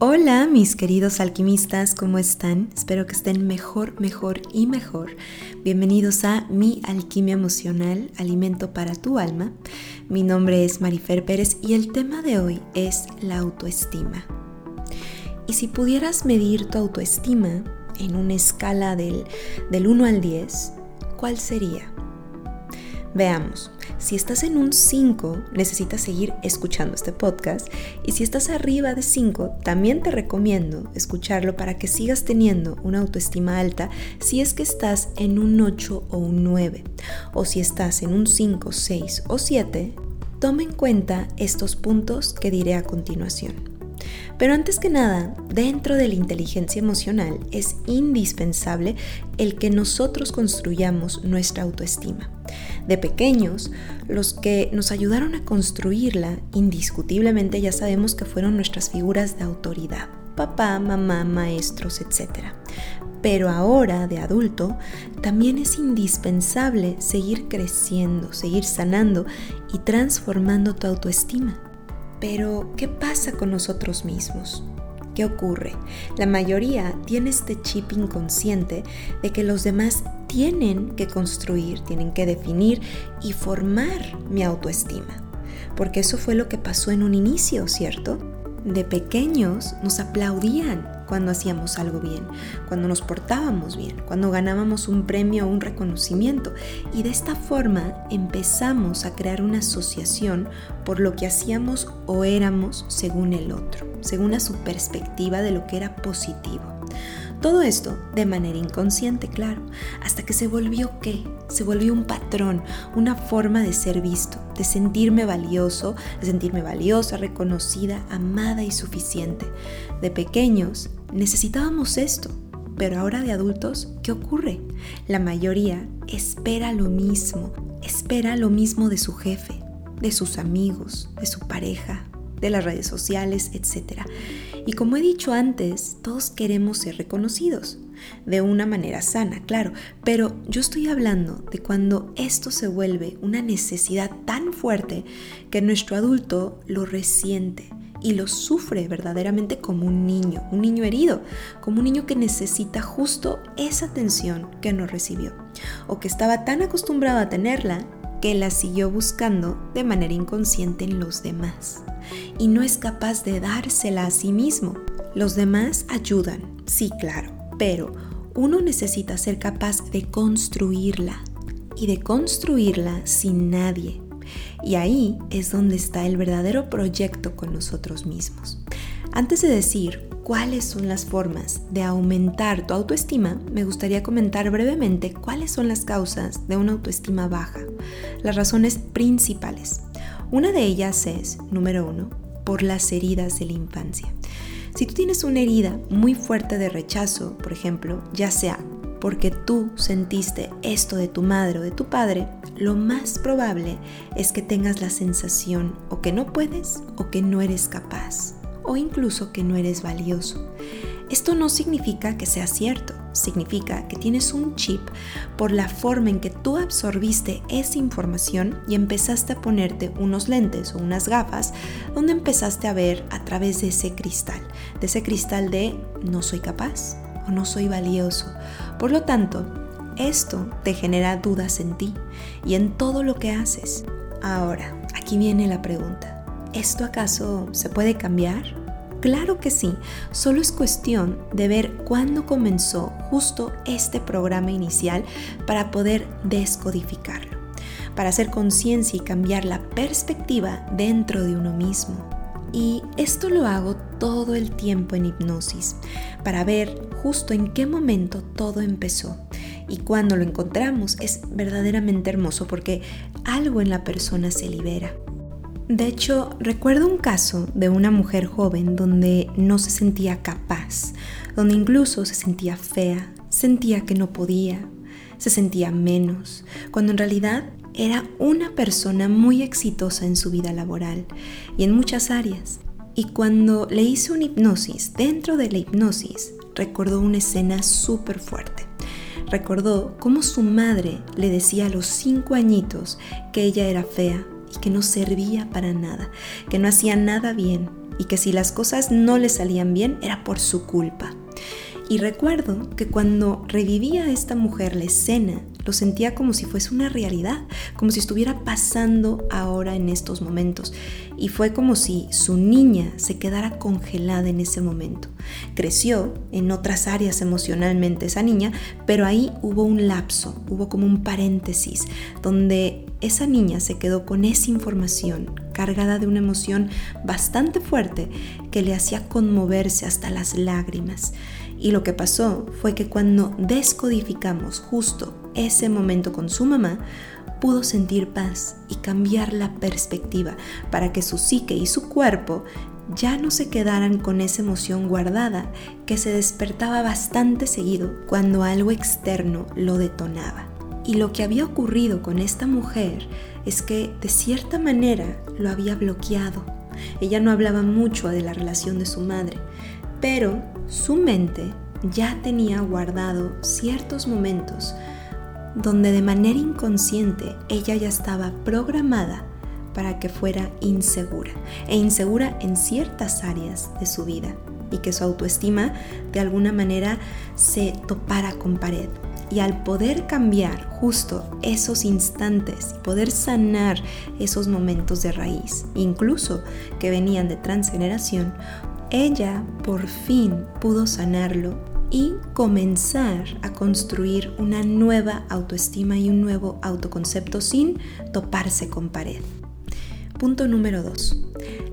Hola mis queridos alquimistas, ¿cómo están? Espero que estén mejor, mejor y mejor. Bienvenidos a Mi Alquimia Emocional, Alimento para tu Alma. Mi nombre es Marifer Pérez y el tema de hoy es la autoestima. Y si pudieras medir tu autoestima en una escala del, del 1 al 10, ¿cuál sería? Veamos, si estás en un 5, necesitas seguir escuchando este podcast. Y si estás arriba de 5, también te recomiendo escucharlo para que sigas teniendo una autoestima alta si es que estás en un 8 o un 9. O si estás en un 5, 6 o 7, toma en cuenta estos puntos que diré a continuación. Pero antes que nada, dentro de la inteligencia emocional es indispensable el que nosotros construyamos nuestra autoestima. De pequeños, los que nos ayudaron a construirla, indiscutiblemente ya sabemos que fueron nuestras figuras de autoridad, papá, mamá, maestros, etc. Pero ahora, de adulto, también es indispensable seguir creciendo, seguir sanando y transformando tu autoestima. Pero, ¿qué pasa con nosotros mismos? ¿Qué ocurre? La mayoría tiene este chip inconsciente de que los demás tienen que construir, tienen que definir y formar mi autoestima. Porque eso fue lo que pasó en un inicio, ¿cierto? De pequeños nos aplaudían cuando hacíamos algo bien, cuando nos portábamos bien, cuando ganábamos un premio o un reconocimiento. Y de esta forma empezamos a crear una asociación por lo que hacíamos o éramos según el otro, según a su perspectiva de lo que era positivo. Todo esto de manera inconsciente, claro, hasta que se volvió qué? Se volvió un patrón, una forma de ser visto, de sentirme valioso, de sentirme valiosa, reconocida, amada y suficiente. De pequeños necesitábamos esto, pero ahora de adultos, ¿qué ocurre? La mayoría espera lo mismo, espera lo mismo de su jefe, de sus amigos, de su pareja, de las redes sociales, etc. Y como he dicho antes, todos queremos ser reconocidos, de una manera sana, claro, pero yo estoy hablando de cuando esto se vuelve una necesidad tan fuerte que nuestro adulto lo resiente y lo sufre verdaderamente como un niño, un niño herido, como un niño que necesita justo esa atención que no recibió o que estaba tan acostumbrado a tenerla que la siguió buscando de manera inconsciente en los demás y no es capaz de dársela a sí mismo. Los demás ayudan, sí, claro, pero uno necesita ser capaz de construirla y de construirla sin nadie. Y ahí es donde está el verdadero proyecto con nosotros mismos. Antes de decir cuáles son las formas de aumentar tu autoestima, me gustaría comentar brevemente cuáles son las causas de una autoestima baja, las razones principales. Una de ellas es, número uno, por las heridas de la infancia. Si tú tienes una herida muy fuerte de rechazo, por ejemplo, ya sea porque tú sentiste esto de tu madre o de tu padre, lo más probable es que tengas la sensación o que no puedes o que no eres capaz o incluso que no eres valioso. Esto no significa que sea cierto, significa que tienes un chip por la forma en que tú absorbiste esa información y empezaste a ponerte unos lentes o unas gafas donde empezaste a ver a través de ese cristal, de ese cristal de no soy capaz o no soy valioso. Por lo tanto, esto te genera dudas en ti y en todo lo que haces. Ahora, aquí viene la pregunta. ¿Esto acaso se puede cambiar? Claro que sí, solo es cuestión de ver cuándo comenzó justo este programa inicial para poder descodificarlo, para hacer conciencia y cambiar la perspectiva dentro de uno mismo. Y esto lo hago todo el tiempo en hipnosis, para ver justo en qué momento todo empezó. Y cuando lo encontramos es verdaderamente hermoso porque algo en la persona se libera. De hecho, recuerdo un caso de una mujer joven donde no se sentía capaz, donde incluso se sentía fea, sentía que no podía, se sentía menos, cuando en realidad era una persona muy exitosa en su vida laboral y en muchas áreas. Y cuando le hice una hipnosis, dentro de la hipnosis, recordó una escena súper fuerte. Recordó cómo su madre le decía a los cinco añitos que ella era fea, y que no servía para nada, que no hacía nada bien y que si las cosas no le salían bien era por su culpa. Y recuerdo que cuando revivía esta mujer la escena, lo sentía como si fuese una realidad, como si estuviera pasando ahora en estos momentos. Y fue como si su niña se quedara congelada en ese momento. Creció en otras áreas emocionalmente esa niña, pero ahí hubo un lapso, hubo como un paréntesis, donde esa niña se quedó con esa información cargada de una emoción bastante fuerte que le hacía conmoverse hasta las lágrimas. Y lo que pasó fue que cuando descodificamos justo ese momento con su mamá, pudo sentir paz y cambiar la perspectiva para que su psique y su cuerpo ya no se quedaran con esa emoción guardada que se despertaba bastante seguido cuando algo externo lo detonaba. Y lo que había ocurrido con esta mujer es que de cierta manera lo había bloqueado. Ella no hablaba mucho de la relación de su madre, pero su mente ya tenía guardado ciertos momentos donde de manera inconsciente ella ya estaba programada para que fuera insegura e insegura en ciertas áreas de su vida y que su autoestima de alguna manera se topara con pared. Y al poder cambiar justo esos instantes poder sanar esos momentos de raíz, incluso que venían de transgeneración, ella por fin pudo sanarlo y comenzar a construir una nueva autoestima y un nuevo autoconcepto sin toparse con pared. Punto número 2.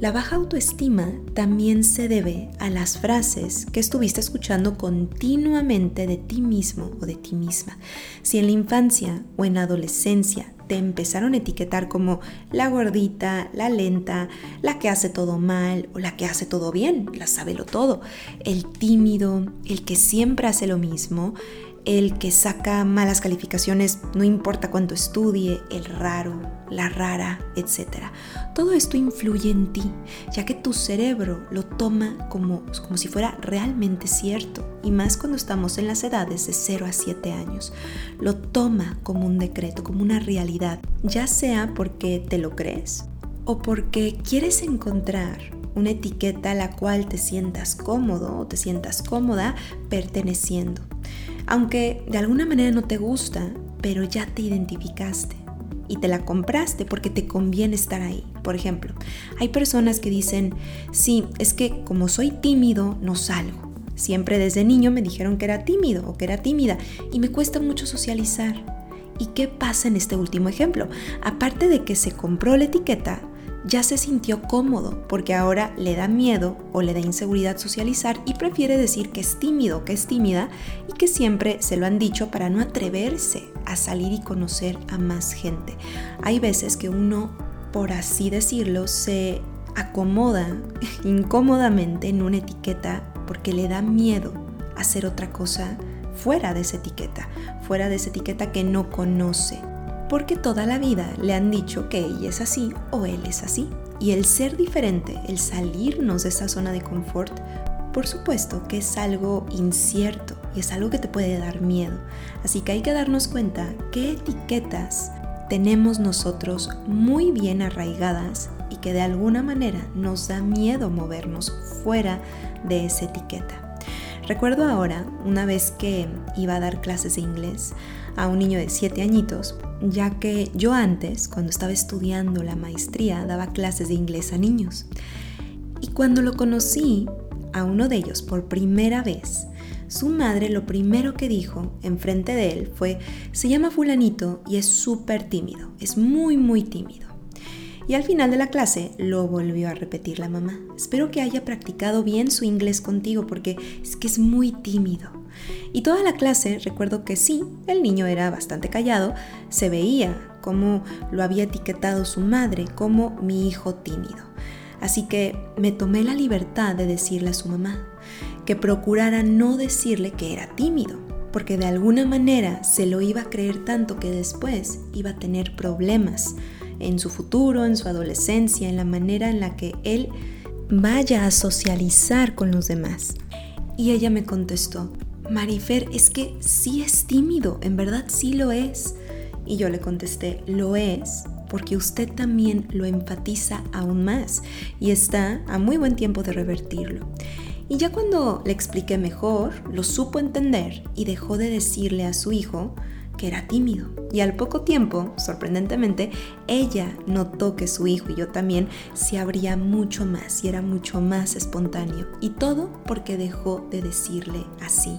La baja autoestima también se debe a las frases que estuviste escuchando continuamente de ti mismo o de ti misma. Si en la infancia o en adolescencia empezaron a etiquetar como la gordita, la lenta, la que hace todo mal o la que hace todo bien, la lo todo, el tímido, el que siempre hace lo mismo, el que saca malas calificaciones no importa cuánto estudie, el raro, la rara, etc. Todo esto influye en ti, ya que tu cerebro lo toma como, como si fuera realmente cierto, y más cuando estamos en las edades de 0 a 7 años. Lo toma como un decreto, como una realidad, ya sea porque te lo crees o porque quieres encontrar una etiqueta a la cual te sientas cómodo o te sientas cómoda perteneciendo aunque de alguna manera no te gusta, pero ya te identificaste y te la compraste porque te conviene estar ahí. Por ejemplo, hay personas que dicen, sí, es que como soy tímido, no salgo. Siempre desde niño me dijeron que era tímido o que era tímida y me cuesta mucho socializar. ¿Y qué pasa en este último ejemplo? Aparte de que se compró la etiqueta, ya se sintió cómodo porque ahora le da miedo o le da inseguridad socializar y prefiere decir que es tímido, que es tímida y que siempre se lo han dicho para no atreverse a salir y conocer a más gente. Hay veces que uno, por así decirlo, se acomoda incómodamente en una etiqueta porque le da miedo hacer otra cosa fuera de esa etiqueta, fuera de esa etiqueta que no conoce porque toda la vida le han dicho que ella es así o él es así. Y el ser diferente, el salirnos de esa zona de confort, por supuesto que es algo incierto y es algo que te puede dar miedo. Así que hay que darnos cuenta qué etiquetas tenemos nosotros muy bien arraigadas y que de alguna manera nos da miedo movernos fuera de esa etiqueta. Recuerdo ahora, una vez que iba a dar clases de inglés a un niño de 7 añitos, ya que yo antes, cuando estaba estudiando la maestría, daba clases de inglés a niños. Y cuando lo conocí a uno de ellos por primera vez, su madre lo primero que dijo enfrente de él fue, se llama fulanito y es súper tímido, es muy, muy tímido. Y al final de la clase lo volvió a repetir la mamá. Espero que haya practicado bien su inglés contigo porque es que es muy tímido. Y toda la clase, recuerdo que sí, el niño era bastante callado, se veía como lo había etiquetado su madre como mi hijo tímido. Así que me tomé la libertad de decirle a su mamá que procurara no decirle que era tímido, porque de alguna manera se lo iba a creer tanto que después iba a tener problemas en su futuro, en su adolescencia, en la manera en la que él vaya a socializar con los demás. Y ella me contestó, Marifer, es que sí es tímido, en verdad sí lo es. Y yo le contesté, lo es porque usted también lo enfatiza aún más y está a muy buen tiempo de revertirlo. Y ya cuando le expliqué mejor, lo supo entender y dejó de decirle a su hijo que era tímido. Y al poco tiempo, sorprendentemente, ella notó que su hijo y yo también se abría mucho más y era mucho más espontáneo. Y todo porque dejó de decirle así.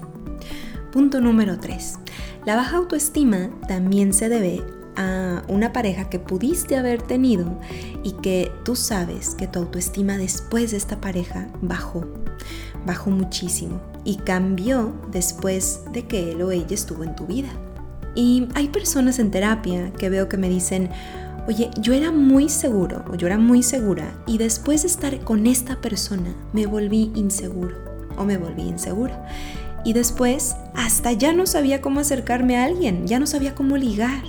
Punto número 3. La baja autoestima también se debe a una pareja que pudiste haber tenido y que tú sabes que tu autoestima después de esta pareja bajó, bajó muchísimo y cambió después de que él o ella estuvo en tu vida. Y hay personas en terapia que veo que me dicen, oye, yo era muy seguro o yo era muy segura y después de estar con esta persona me volví inseguro o me volví insegura. Y después hasta ya no sabía cómo acercarme a alguien, ya no sabía cómo ligar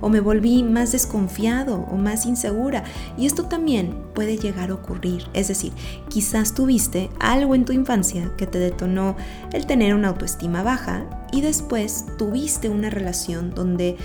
o me volví más desconfiado o más insegura. Y esto también puede llegar a ocurrir. Es decir, quizás tuviste algo en tu infancia que te detonó el tener una autoestima baja y después tuviste una relación donde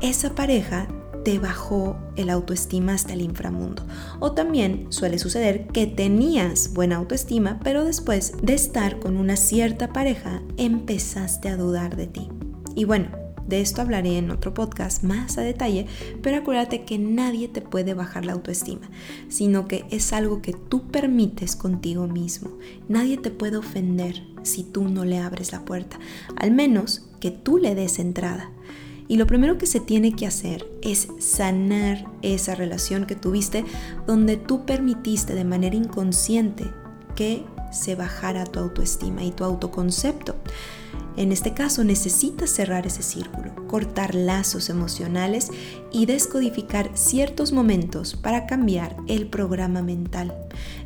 esa pareja te bajó el autoestima hasta el inframundo. O también suele suceder que tenías buena autoestima, pero después de estar con una cierta pareja empezaste a dudar de ti. Y bueno, de esto hablaré en otro podcast más a detalle, pero acuérdate que nadie te puede bajar la autoestima, sino que es algo que tú permites contigo mismo. Nadie te puede ofender si tú no le abres la puerta, al menos que tú le des entrada. Y lo primero que se tiene que hacer es sanar esa relación que tuviste donde tú permitiste de manera inconsciente que se bajara tu autoestima y tu autoconcepto. En este caso necesitas cerrar ese círculo, cortar lazos emocionales y descodificar ciertos momentos para cambiar el programa mental.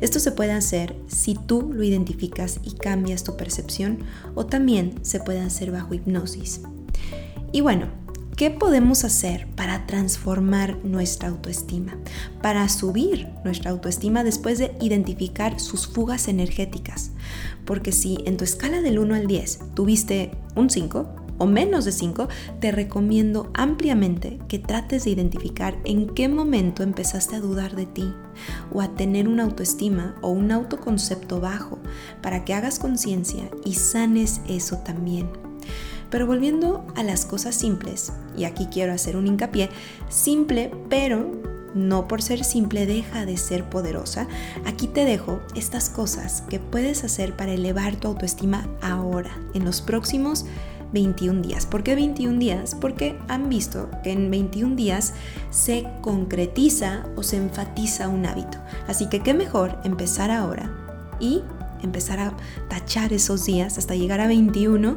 Esto se puede hacer si tú lo identificas y cambias tu percepción o también se puede hacer bajo hipnosis. Y bueno, ¿Qué podemos hacer para transformar nuestra autoestima? Para subir nuestra autoestima después de identificar sus fugas energéticas. Porque si en tu escala del 1 al 10 tuviste un 5 o menos de 5, te recomiendo ampliamente que trates de identificar en qué momento empezaste a dudar de ti o a tener una autoestima o un autoconcepto bajo para que hagas conciencia y sanes eso también. Pero volviendo a las cosas simples, y aquí quiero hacer un hincapié, simple, pero no por ser simple deja de ser poderosa, aquí te dejo estas cosas que puedes hacer para elevar tu autoestima ahora, en los próximos 21 días. ¿Por qué 21 días? Porque han visto que en 21 días se concretiza o se enfatiza un hábito. Así que qué mejor empezar ahora y empezar a tachar esos días hasta llegar a 21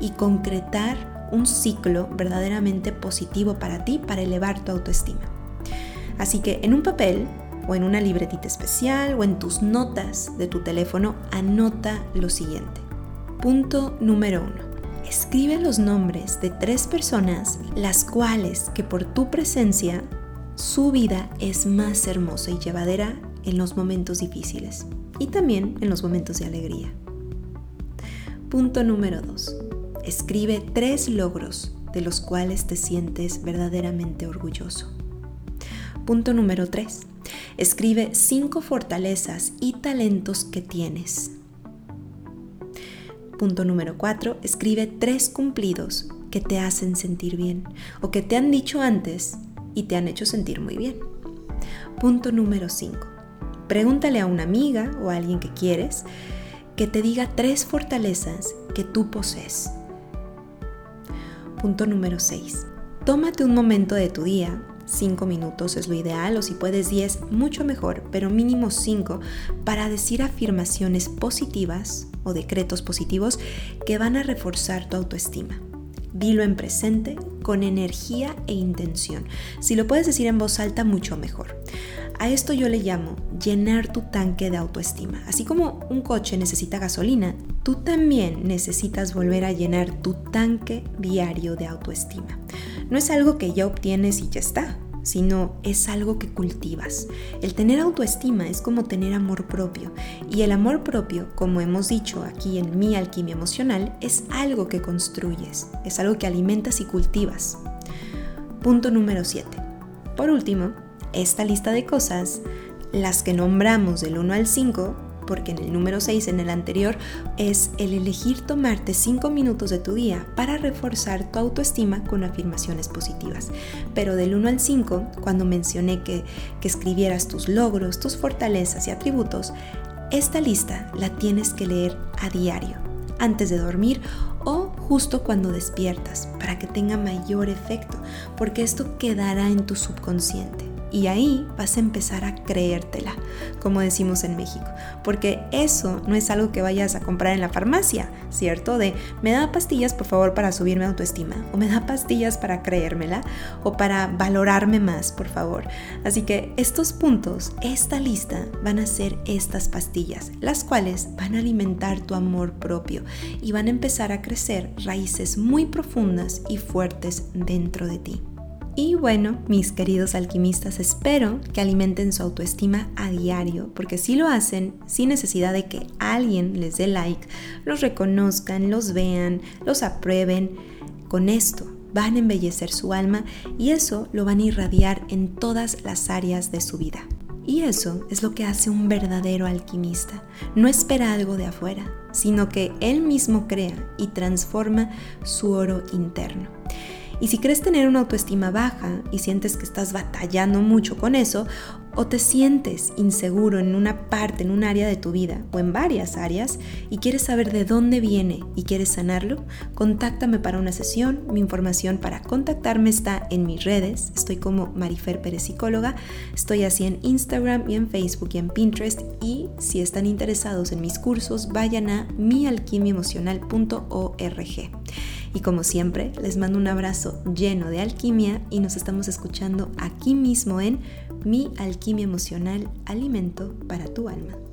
y concretar un ciclo verdaderamente positivo para ti para elevar tu autoestima. Así que en un papel o en una libretita especial o en tus notas de tu teléfono anota lo siguiente. Punto número uno. Escribe los nombres de tres personas las cuales que por tu presencia su vida es más hermosa y llevadera en los momentos difíciles y también en los momentos de alegría. Punto número 2. Escribe tres logros de los cuales te sientes verdaderamente orgulloso. Punto número 3. Escribe cinco fortalezas y talentos que tienes. Punto número 4. Escribe tres cumplidos que te hacen sentir bien o que te han dicho antes y te han hecho sentir muy bien. Punto número 5. Pregúntale a una amiga o a alguien que quieres que te diga tres fortalezas que tú posees Punto número 6. Tómate un momento de tu día, 5 minutos es lo ideal o si puedes 10, mucho mejor, pero mínimo 5 para decir afirmaciones positivas o decretos positivos que van a reforzar tu autoestima. Dilo en presente, con energía e intención. Si lo puedes decir en voz alta, mucho mejor. A esto yo le llamo llenar tu tanque de autoestima. Así como un coche necesita gasolina, tú también necesitas volver a llenar tu tanque diario de autoestima. No es algo que ya obtienes y ya está, sino es algo que cultivas. El tener autoestima es como tener amor propio y el amor propio, como hemos dicho aquí en mi alquimia emocional, es algo que construyes, es algo que alimentas y cultivas. Punto número 7 Por último, esta lista de cosas, las que nombramos del 1 al 5, porque en el número 6, en el anterior, es el elegir tomarte 5 minutos de tu día para reforzar tu autoestima con afirmaciones positivas. Pero del 1 al 5, cuando mencioné que, que escribieras tus logros, tus fortalezas y atributos, esta lista la tienes que leer a diario, antes de dormir o justo cuando despiertas, para que tenga mayor efecto, porque esto quedará en tu subconsciente. Y ahí vas a empezar a creértela, como decimos en México, porque eso no es algo que vayas a comprar en la farmacia, ¿cierto? De me da pastillas por favor para subirme autoestima, o me da pastillas para creérmela, o para valorarme más, por favor. Así que estos puntos, esta lista, van a ser estas pastillas, las cuales van a alimentar tu amor propio y van a empezar a crecer raíces muy profundas y fuertes dentro de ti. Y bueno, mis queridos alquimistas, espero que alimenten su autoestima a diario, porque si lo hacen sin necesidad de que alguien les dé like, los reconozcan, los vean, los aprueben, con esto van a embellecer su alma y eso lo van a irradiar en todas las áreas de su vida. Y eso es lo que hace un verdadero alquimista. No espera algo de afuera, sino que él mismo crea y transforma su oro interno. Y si crees tener una autoestima baja y sientes que estás batallando mucho con eso, o te sientes inseguro en una parte, en un área de tu vida o en varias áreas y quieres saber de dónde viene y quieres sanarlo, contáctame para una sesión. Mi información para contactarme está en mis redes. Estoy como Marifer Pérez Psicóloga. Estoy así en Instagram y en Facebook y en Pinterest. Y si están interesados en mis cursos, vayan a mialquimiaemocional.org. Y como siempre, les mando un abrazo lleno de alquimia y nos estamos escuchando aquí mismo en Mi Alquimia Emocional, Alimento para tu Alma.